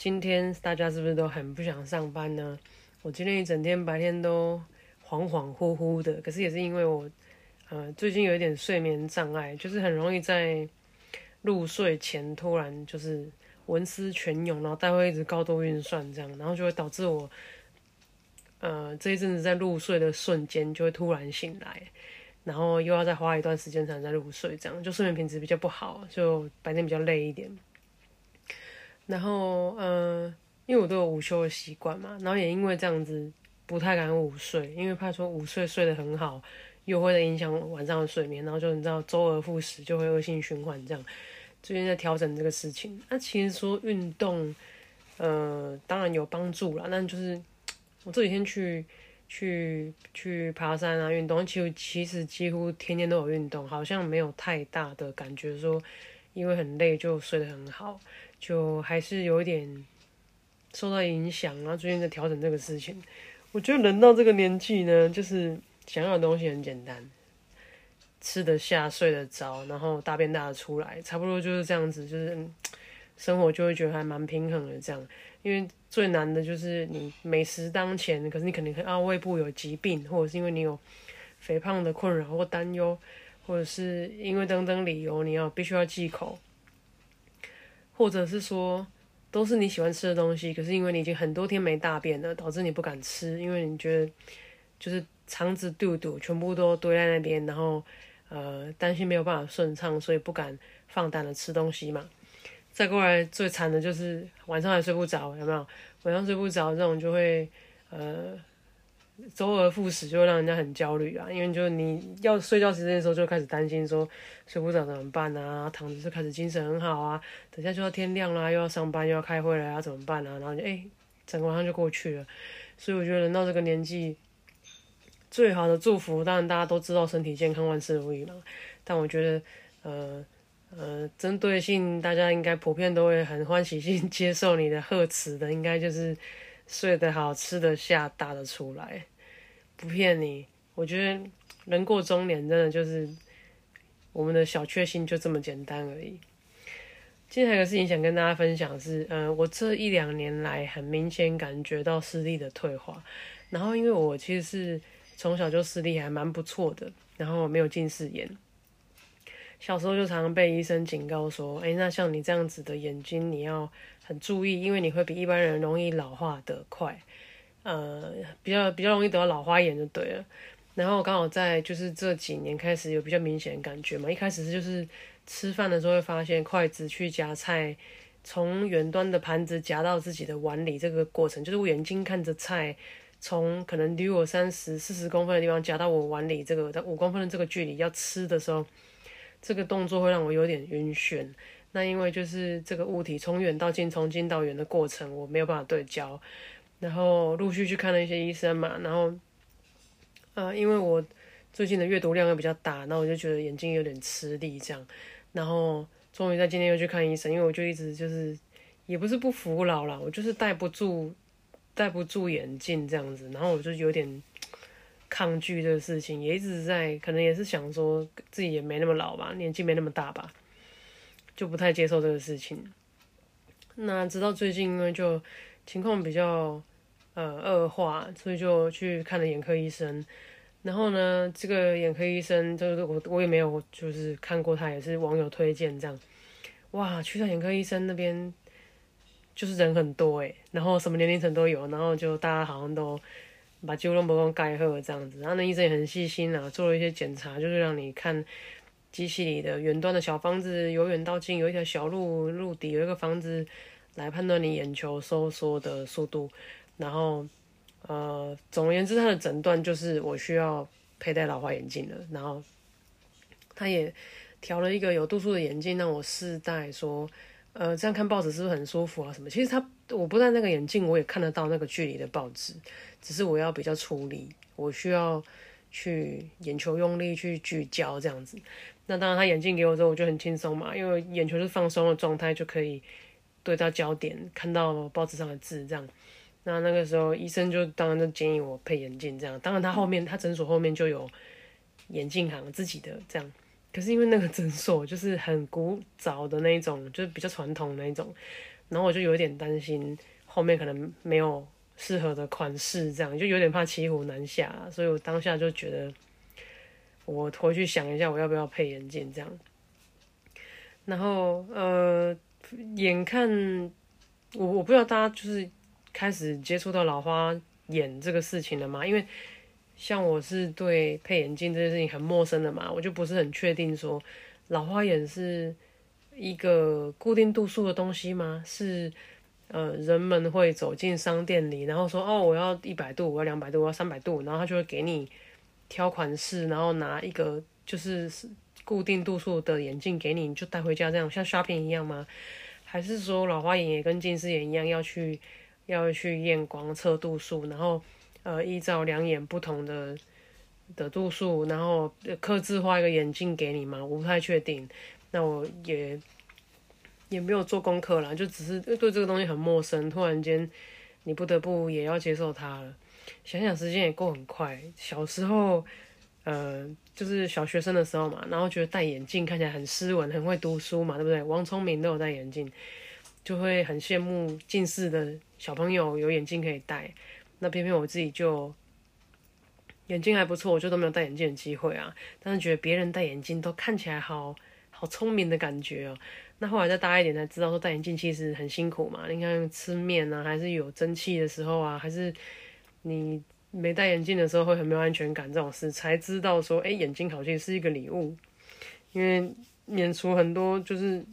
今天大家是不是都很不想上班呢？我今天一整天白天都恍恍惚惚的，可是也是因为我，呃，最近有一点睡眠障碍，就是很容易在入睡前突然就是文思泉涌，然后待会一直高度运算这样，然后就会导致我，呃，这一阵子在入睡的瞬间就会突然醒来，然后又要再花一段时间才能再入睡，这样就睡眠品质比较不好，就白天比较累一点。然后，嗯，因为我都有午休的习惯嘛，然后也因为这样子不太敢午睡，因为怕说午睡睡得很好，又会影响晚上的睡眠，然后就你知道周而复始，就会恶性循环这样。最近在调整这个事情，那其实说运动，呃，当然有帮助啦，但就是我这几天去去去爬山啊，运动，其实其实几乎天天都有运动，好像没有太大的感觉说，因为很累就睡得很好。就还是有一点受到影响，然后最近在调整这个事情。我觉得人到这个年纪呢，就是想要的东西很简单，吃得下、睡得着，然后大便大的出来，差不多就是这样子，就是生活就会觉得还蛮平衡的这样。因为最难的就是你美食当前，可是你肯定啊胃部有疾病，或者是因为你有肥胖的困扰或担忧，或者是因为等等理由，你要必须要忌口。或者是说，都是你喜欢吃的东西，可是因为你已经很多天没大便了，导致你不敢吃，因为你觉得就是肠子肚肚全部都堆在那边，然后呃担心没有办法顺畅，所以不敢放胆的吃东西嘛。再过来最惨的就是晚上还睡不着，有没有？晚上睡不着这种就会呃。周而复始就会让人家很焦虑啊，因为就你要睡觉时间的时候就开始担心说睡不着怎么办啊，躺着就开始精神很好啊，等下就要天亮啦，又要上班又要开会了要怎么办啊？然后就哎，整个晚上就过去了。所以我觉得人到这个年纪，最好的祝福当然大家都知道身体健康万事如意嘛，但我觉得呃呃针对性大家应该普遍都会很欢喜性 接受你的贺词的，应该就是睡得好吃得下打得出来。不骗你，我觉得人过中年真的就是我们的小确幸就这么简单而已。今天还有个事情想跟大家分享是，嗯，我这一两年来很明显感觉到视力的退化。然后因为我其实是从小就视力还蛮不错的，然后没有近视眼。小时候就常常被医生警告说，哎，那像你这样子的眼睛你要很注意，因为你会比一般人容易老化的快。呃，比较比较容易得到老花眼就对了。然后刚好在就是这几年开始有比较明显的感觉嘛。一开始是就是吃饭的时候会发现筷子去夹菜，从远端的盘子夹到自己的碗里这个过程，就是我眼睛看着菜从可能离我三十四十公分的地方夹到我碗里这个在五公分的这个距离要吃的时候，这个动作会让我有点晕眩。那因为就是这个物体从远到近，从近到远的过程，我没有办法对焦。然后陆续去看了一些医生嘛，然后，呃，因为我最近的阅读量又比较大，那我就觉得眼睛有点吃力这样，然后终于在今天又去看医生，因为我就一直就是也不是不服老啦，我就是戴不住戴不住眼镜这样子，然后我就有点抗拒这个事情，也一直在可能也是想说自己也没那么老吧，年纪没那么大吧，就不太接受这个事情。那直到最近，因为就情况比较。呃，恶化，所以就去看了眼科医生。然后呢，这个眼科医生就是我，我也没有就是看过他，也是网友推荐这样。哇，去到眼科医生那边，就是人很多诶，然后什么年龄层都有，然后就大家好像都把肌肉膜光盖合这样子。然后那医生也很细心啊，做了一些检查，就是让你看机器里的远端的小房子，由远到近有一条小路，路底有一个房子，来判断你眼球收缩的速度。然后，呃，总而言之，他的诊断就是我需要佩戴老花眼镜了。然后，他也调了一个有度数的眼镜让我试戴，说，呃，这样看报纸是不是很舒服啊？什么？其实他我不戴那个眼镜，我也看得到那个距离的报纸，只是我要比较出力，我需要去眼球用力去聚焦这样子。那当然，他眼镜给我之后，我就很轻松嘛，因为眼球是放松的状态，就可以对到焦点，看到报纸上的字这样。那那个时候，医生就当然就建议我配眼镜这样。当然，他后面他诊所后面就有眼镜行自己的这样。可是因为那个诊所就是很古早的那一种，就是比较传统那一种，然后我就有点担心后面可能没有适合的款式，这样就有点怕骑虎难下，所以我当下就觉得我回去想一下我要不要配眼镜这样。然后呃，眼看我我不知道大家就是开始接触到老花眼这个事情了吗？因为像我是对配眼镜这件事情很陌生的嘛，我就不是很确定说老花眼是一个固定度数的东西吗？是呃人们会走进商店里，然后说哦我要一百度，我要两百度，我要三百度，然后他就会给你挑款式，然后拿一个就是固定度数的眼镜给你，你就带回家这样像 shopping 一样吗？还是说老花眼也跟近视眼一样要去要去验光测度数，然后？呃，依照两眼不同的的度数，然后刻字画一个眼镜给你吗？我不太确定。那我也也没有做功课啦，就只是对这个东西很陌生。突然间，你不得不也要接受它了。想想时间也过很快。小时候，呃，就是小学生的时候嘛，然后觉得戴眼镜看起来很斯文，很会读书嘛，对不对？王聪明都有戴眼镜，就会很羡慕近视的小朋友有眼镜可以戴。那偏偏我自己就眼睛还不错，我就都没有戴眼镜的机会啊。但是觉得别人戴眼镜都看起来好好聪明的感觉哦。那后来再大一点才知道说戴眼镜其实很辛苦嘛。你看吃面啊，还是有蒸汽的时候啊，还是你没戴眼镜的时候会很没有安全感这种事，才知道说哎，眼镜好像是一个礼物，因为免除很多就是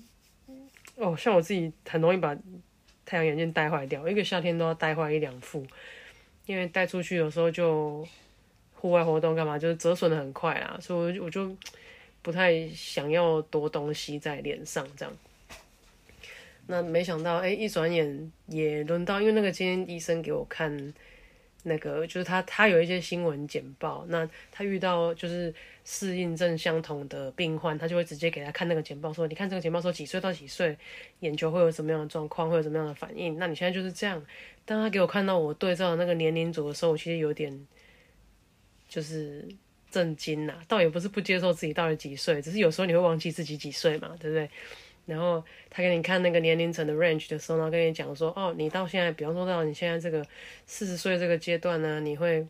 哦，像我自己很容易把太阳眼镜戴坏掉，一个夏天都要戴坏一两副。因为带出去有时候就户外活动干嘛，就是折损的很快啊，所以我就不太想要多东西在脸上这样。那没想到，哎，一转眼也轮到，因为那个今天医生给我看。那个就是他，他有一些新闻简报，那他遇到就是适应症相同的病患，他就会直接给他看那个简报，说你看这个简报说几岁到几岁，眼球会有什么样的状况，会有什么样的反应。那你现在就是这样。当他给我看到我对照的那个年龄组的时候，我其实有点就是震惊呐，倒也不是不接受自己到底几岁，只是有时候你会忘记自己几岁嘛，对不对？然后他给你看那个年龄层的 range 的时候，然后跟你讲说，哦，你到现在，比方说到你现在这个四十岁这个阶段呢，你会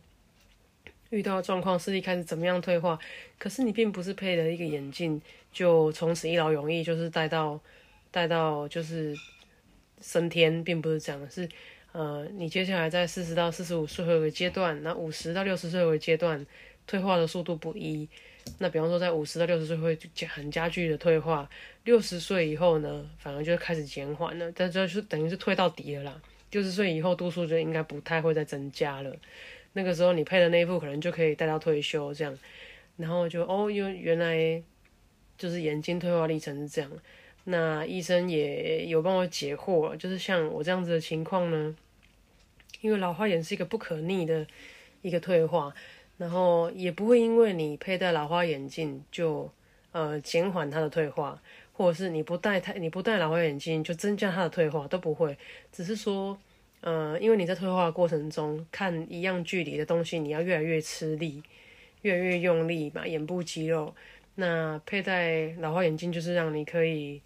遇到状况，视力开始怎么样退化？可是你并不是配了一个眼镜就从此一劳永逸，就是戴到戴到就是升天，并不是这样，是呃，你接下来在四十到四十五岁会有个阶段，那五十到六十岁有个阶段，退化的速度不一。那比方说，在五十到六十岁会很加剧的退化，六十岁以后呢，反而就开始减缓了。但这是等于是退到底了啦。六十岁以后度数就应该不太会再增加了。那个时候你配的那一副可能就可以戴到退休这样。然后就哦，因为原来就是眼睛退化历程是这样。那医生也有帮我解惑，就是像我这样子的情况呢，因为老花眼是一个不可逆的一个退化。然后也不会因为你佩戴老花眼镜就呃减缓它的退化，或者是你不戴太你不戴老花眼镜就增加它的退化都不会，只是说呃因为你在退化的过程中看一样距离的东西，你要越来越吃力，越来越用力嘛，眼部肌肉。那佩戴老花眼镜就是让你可以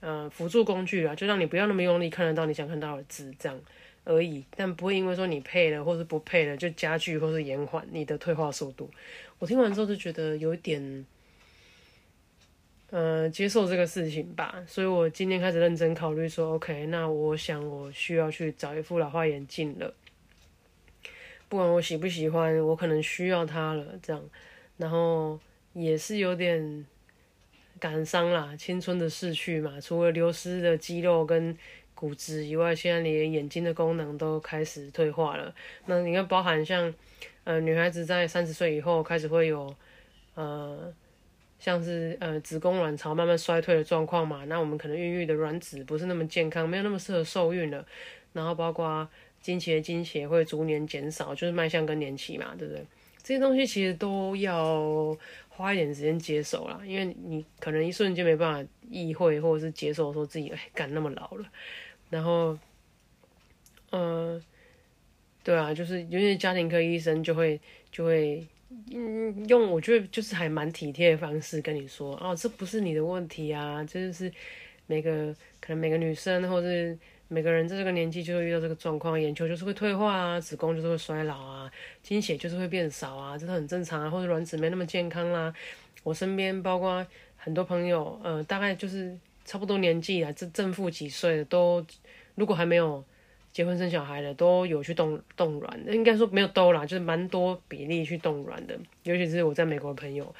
呃辅助工具啊，就让你不要那么用力看得到你想看到的字这样。而已，但不会因为说你配了或是不配了就加剧或是延缓你的退化速度。我听完之后就觉得有一点，呃，接受这个事情吧。所以我今天开始认真考虑说，OK，那我想我需要去找一副老花眼镜了。不管我喜不喜欢，我可能需要它了。这样，然后也是有点感伤啦，青春的逝去嘛，除了流失的肌肉跟。骨质以外，现在连眼睛的功能都开始退化了。那你看，包含像，呃，女孩子在三十岁以后开始会有，呃，像是呃子宫卵巢慢慢衰退的状况嘛。那我们可能孕育的卵子不是那么健康，没有那么适合受孕了。然后包括经期的经血会逐年减少，就是迈向更年期嘛，对不对？这些东西其实都要花一点时间接受啦，因为你可能一瞬间没办法意会或者是接受说自己哎干那么老了，然后，嗯，对啊，就是有些家庭科医生就会就会嗯用我觉得就是还蛮体贴的方式跟你说哦，这不是你的问题啊，这就是每个可能每个女生或是。每个人在这个年纪就会遇到这个状况，眼球就是会退化啊，子宫就是会衰老啊，经血就是会变少啊，这都很正常啊，或者卵子没那么健康啦。我身边包括很多朋友，呃，大概就是差不多年纪啊，正正负几岁的都，如果还没有结婚生小孩的，都有去冻冻卵，应该说没有都啦，就是蛮多比例去冻卵的，尤其是我在美国的朋友。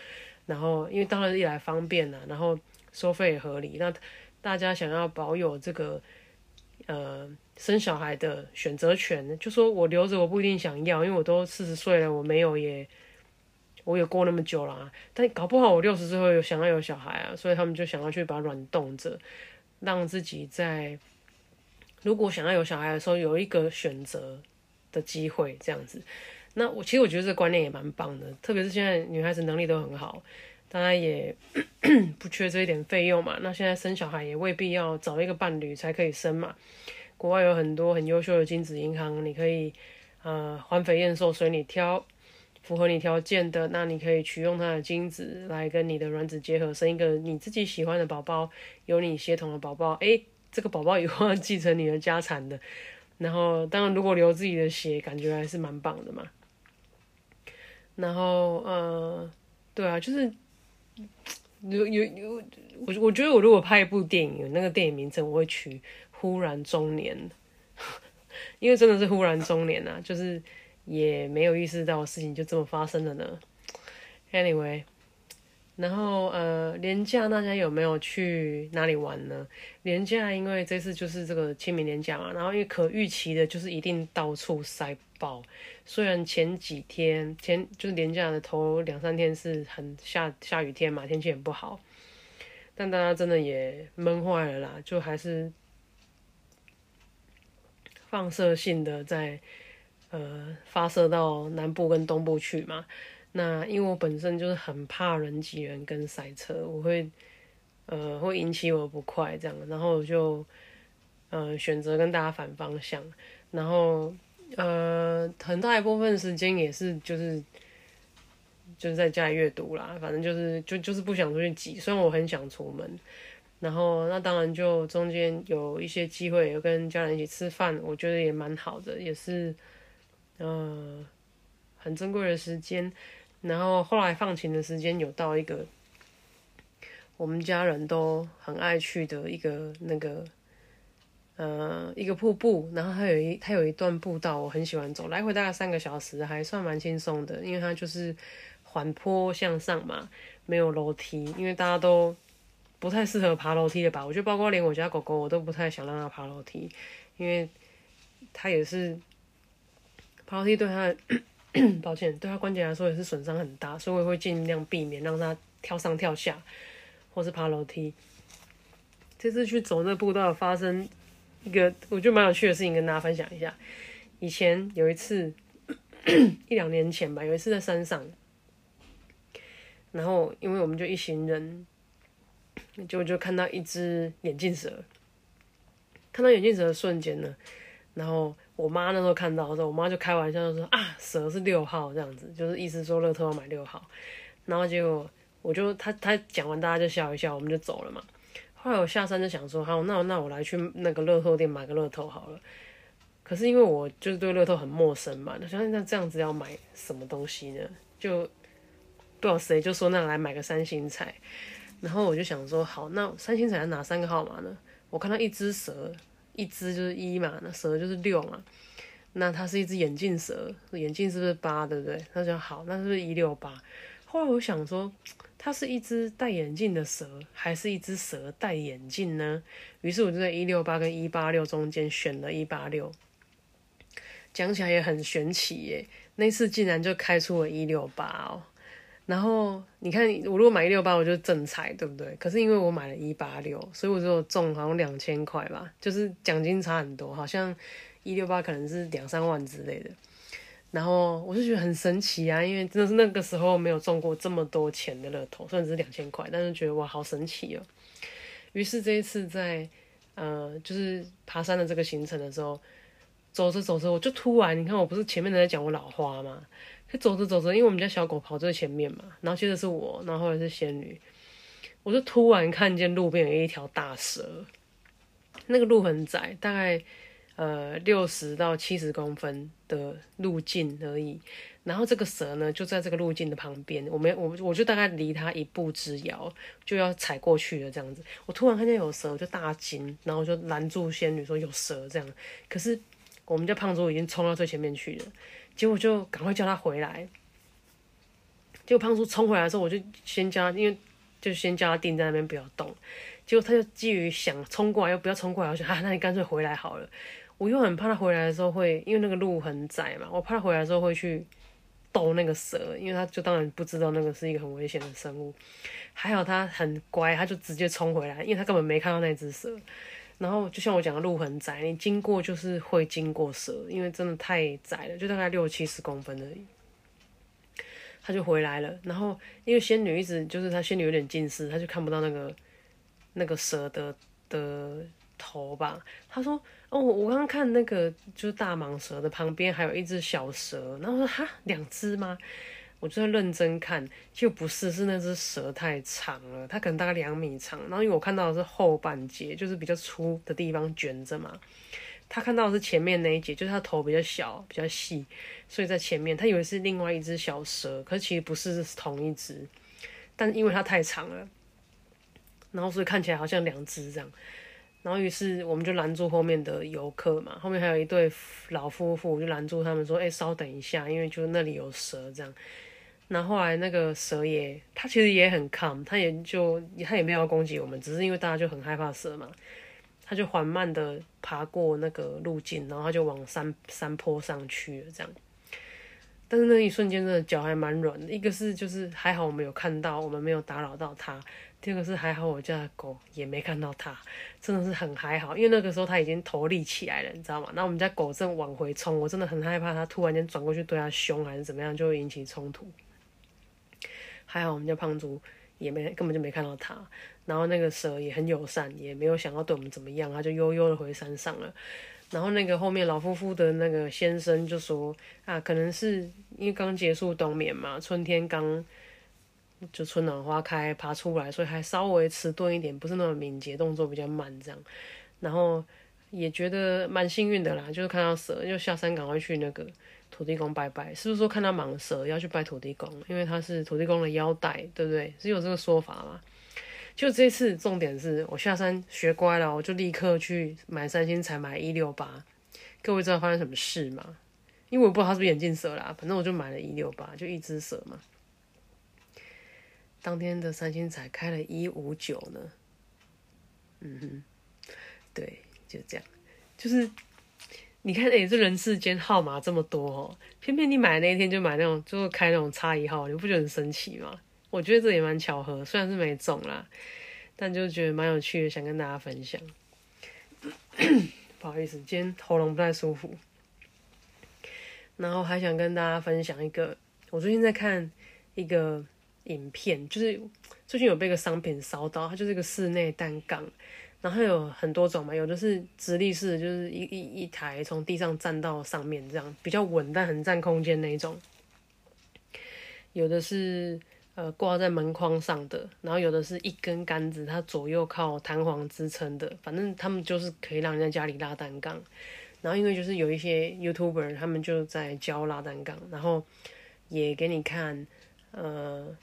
然后因为当然一来方便啦，然后收费也合理，那大家想要保有这个。呃，生小孩的选择权，就说我留着我不一定想要，因为我都四十岁了，我没有也，我也过那么久了，但搞不好我六十岁后有想要有小孩啊，所以他们就想要去把卵冻着，让自己在如果想要有小孩的时候有一个选择的机会，这样子。那我其实我觉得这个观念也蛮棒的，特别是现在女孩子能力都很好。当然也 不缺这一点费用嘛。那现在生小孩也未必要找一个伴侣才可以生嘛。国外有很多很优秀的精子银行，你可以呃环肥燕瘦随你挑，符合你条件的，那你可以取用它的精子来跟你的卵子结合，生一个你自己喜欢的宝宝，有你血统的宝宝。诶，这个宝宝以后要继承你的家产的。然后当然如果留自己的血，感觉还是蛮棒的嘛。然后呃，对啊，就是。有有有，我我觉得我如果拍一部电影，有那个电影名称我会取《忽然中年》，因为真的是忽然中年啊，就是也没有意识到事情就这么发生了呢。Anyway。然后呃，年假大家有没有去哪里玩呢？年假因为这次就是这个清明年假嘛，然后因为可预期的就是一定到处塞爆。虽然前几天前就是年假的头两三天是很下下雨天嘛，天气很不好，但大家真的也闷坏了啦，就还是放射性的在呃发射到南部跟东部去嘛。那因为我本身就是很怕人挤人跟塞车，我会呃会引起我不快这样，然后就呃选择跟大家反方向，然后呃很大一部分时间也是就是就是在家里阅读啦，反正就是就就是不想出去挤，虽然我很想出门，然后那当然就中间有一些机会有跟家人一起吃饭，我觉得也蛮好的，也是嗯很珍贵的时间。然后后来放晴的时间有到一个我们家人都很爱去的一个那个呃一个瀑布，然后它有一它有一段步道我很喜欢走，来回大概三个小时，还算蛮轻松的，因为它就是缓坡向上嘛，没有楼梯，因为大家都不太适合爬楼梯的吧？我觉得包括连我家狗狗我都不太想让它爬楼梯，因为它也是爬楼梯对他。抱歉，对他关节来说也是损伤很大，所以我会尽量避免让他跳上跳下，或是爬楼梯。这次去走那步道，发生一个我觉得蛮有趣的事情，跟大家分享一下。以前有一次，一两年前吧，有一次在山上，然后因为我们就一行人，就就看到一只眼镜蛇。看到眼镜蛇的瞬间呢，然后。我妈那时候看到的时候，我妈就开玩笑就说啊，蛇是六号这样子，就是意思说乐透要买六号。然后结果我就她她讲完，大家就笑一笑，我们就走了嘛。后来我下山就想说，好，那那我来去那个乐透店买个乐透好了。可是因为我就是对乐透很陌生嘛，那想那这样子要买什么东西呢？就不知道谁就说那来买个三星彩。然后我就想说，好，那三星彩哪三个号码呢？我看到一只蛇。一只就是一嘛，那蛇就是六嘛，那它是一只眼镜蛇，眼镜是不是八，对不对？他说好，那是不是一六八？后来我想说，它是一只戴眼镜的蛇，还是一只蛇戴眼镜呢？于是我就在一六八跟一八六中间选了一八六。讲起来也很玄奇耶，那次竟然就开出了一六八哦。然后你看，我如果买一六八，我就正财，对不对？可是因为我买了一八六，所以我就中好像两千块吧，就是奖金差很多，好像一六八可能是两三万之类的。然后我就觉得很神奇啊，因为真的是那个时候没有中过这么多钱的乐透，虽然只是两千块，但是觉得哇，好神奇哦。于是这一次在呃，就是爬山的这个行程的时候，走着走着，我就突然，你看我不是前面在讲我老花吗？就走着走着，因为我们家小狗跑最前面嘛，然后接着是我，然后后来是仙女，我就突然看见路边有一条大蛇，那个路很窄，大概。呃，六十到七十公分的路径而已。然后这个蛇呢，就在这个路径的旁边，我们我我就大概离它一步之遥，就要踩过去了这样子。我突然看见有蛇，我就大惊，然后就拦住仙女说有蛇这样。可是我们家胖猪已经冲到最前面去了，结果就赶快叫他回来。结果胖叔冲回来的时候，我就先叫他，因为就先叫他定在那边不要动。结果他就基于想冲过来又不要冲过来，我想啊，那你干脆回来好了。我又很怕他回来的时候会，因为那个路很窄嘛，我怕他回来的时候会去逗那个蛇，因为他就当然不知道那个是一个很危险的生物。还好他很乖，他就直接冲回来，因为他根本没看到那只蛇。然后就像我讲的，路很窄，你经过就是会经过蛇，因为真的太窄了，就大概六七十公分而已。他就回来了，然后因为仙女一直就是他仙女有点近视，他就看不到那个那个蛇的的。头吧，他说哦，我刚刚看那个就是大蟒蛇的旁边还有一只小蛇，然后说哈两只吗？我就在认真看，就不是，是那只蛇太长了，它可能大概两米长，然后因为我看到的是后半截，就是比较粗的地方卷着嘛，他看到的是前面那一节，就是它头比较小比较细，所以在前面他以为是另外一只小蛇，可是其实不是，同一只，但因为它太长了，然后所以看起来好像两只这样。然后于是我们就拦住后面的游客嘛，后面还有一对老夫妇，就拦住他们说：“哎，稍等一下，因为就那里有蛇这样。”然后来那个蛇也，它其实也很 calm，它也就它也没有攻击我们，只是因为大家就很害怕蛇嘛，它就缓慢的爬过那个路径，然后它就往山山坡上去了这样。但是那一瞬间真的脚还蛮软的，一个是就是还好我们有看到，我们没有打扰到它。第二个是还好，我家的狗也没看到它，真的是很还好，因为那个时候它已经头立起来了，你知道吗？那我们家狗正往回冲，我真的很害怕它突然间转过去对它凶还是怎么样，就会引起冲突。还好我们家胖猪也没根本就没看到它，然后那个蛇也很友善，也没有想要对我们怎么样，它就悠悠的回山上了。然后那个后面老夫妇的那个先生就说啊，可能是因为刚结束冬眠嘛，春天刚。就春暖花开爬出来，所以还稍微迟钝一点，不是那么敏捷，动作比较慢这样。然后也觉得蛮幸运的啦，就是看到蛇，就下山赶快去那个土地公拜拜。是不是说看到蟒蛇要去拜土地公？因为他是土地公的腰带，对不对？是有这个说法吗？就这次重点是我下山学乖了，我就立刻去买三星彩，买一六八。各位知道发生什么事吗？因为我不知道他是不是眼镜蛇啦，反正我就买了一六八，就一只蛇嘛。当天的三星彩开了一五九呢，嗯哼，对，就这样，就是你看，哎，这人世间号码这么多哦，偏偏你买那一天就买那种，就是开那种差一号，你不觉得很神奇吗？我觉得这也蛮巧合，虽然是没中啦，但就觉得蛮有趣的，想跟大家分享。不好意思，今天喉咙不太舒服，然后还想跟大家分享一个，我最近在看一个。影片就是最近有被个商品烧到，它就是一个室内单杠，然后有很多种嘛，有的是直立式，就是一一一台从地上站到上面这样比较稳，但很占空间那一种；有的是呃挂在门框上的，然后有的是一根杆子，它左右靠弹簧支撑的，反正他们就是可以让人在家里拉单杠。然后因为就是有一些 YouTuber 他们就在教拉单杠，然后也给你看呃。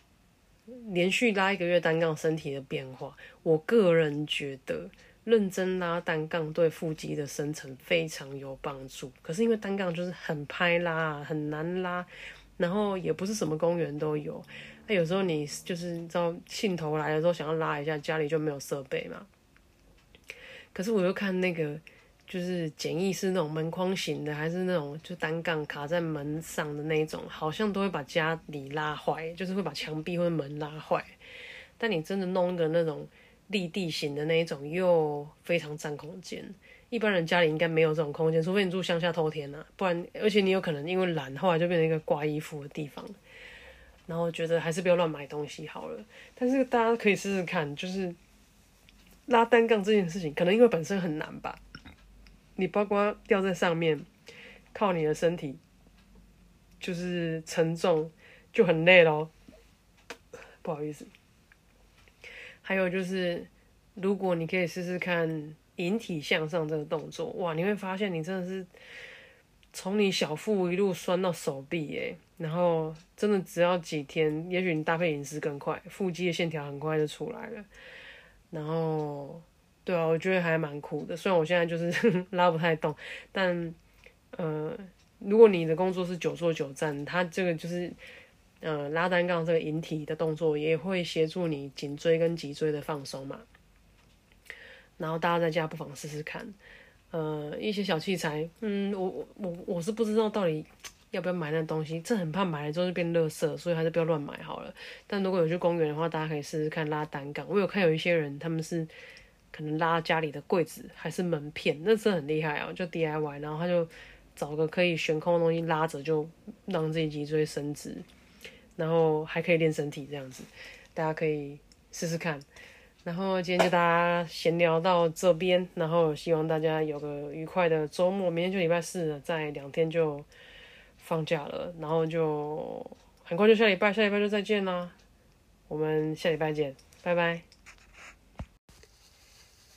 连续拉一个月单杠，身体的变化，我个人觉得认真拉单杠对腹肌的生成非常有帮助。可是因为单杠就是很拍拉，很难拉，然后也不是什么公园都有。那有时候你就是你知道兴头来的时候想要拉一下，家里就没有设备嘛。可是我又看那个就是简易是那种门框型的，还是那种就单杠卡在门上的那一种，好像都会把家里拉坏，就是会把墙壁或者门拉坏。但你真的弄一个那种立地型的那一种，又非常占空间。一般人家里应该没有这种空间，除非你住乡下偷天呐，不然而且你有可能因为懒，后来就变成一个挂衣服的地方。然后觉得还是不要乱买东西好了。但是大家可以试试看，就是拉单杠这件事情，可能因为本身很难吧。你包括吊在上面，靠你的身体，就是承重就很累咯。不好意思。还有就是，如果你可以试试看。引体向上这个动作，哇，你会发现你真的是从你小腹一路酸到手臂，耶，然后真的只要几天，也许你搭配饮食更快，腹肌的线条很快就出来了。然后，对啊，我觉得还蛮酷的。虽然我现在就是 拉不太动，但呃，如果你的工作是久坐久站，它这个就是呃拉单杠这个引体的动作，也会协助你颈椎跟脊椎的放松嘛。然后大家在家不妨试试看，呃，一些小器材，嗯，我我我是不知道到底要不要买那东西，这很怕买了之后就变垃圾，所以还是不要乱买好了。但如果有去公园的话，大家可以试试看拉单杠。我有看有一些人他们是可能拉家里的柜子还是门片，那是很厉害啊，就 DIY，然后他就找个可以悬空的东西拉着，就让自己脊椎伸直，然后还可以练身体这样子，大家可以试试看。然后今天就大家闲聊到这边，然后希望大家有个愉快的周末。明天就礼拜四了，在两天就放假了，然后就很快就下礼拜，下礼拜就再见啦。我们下礼拜见，拜拜。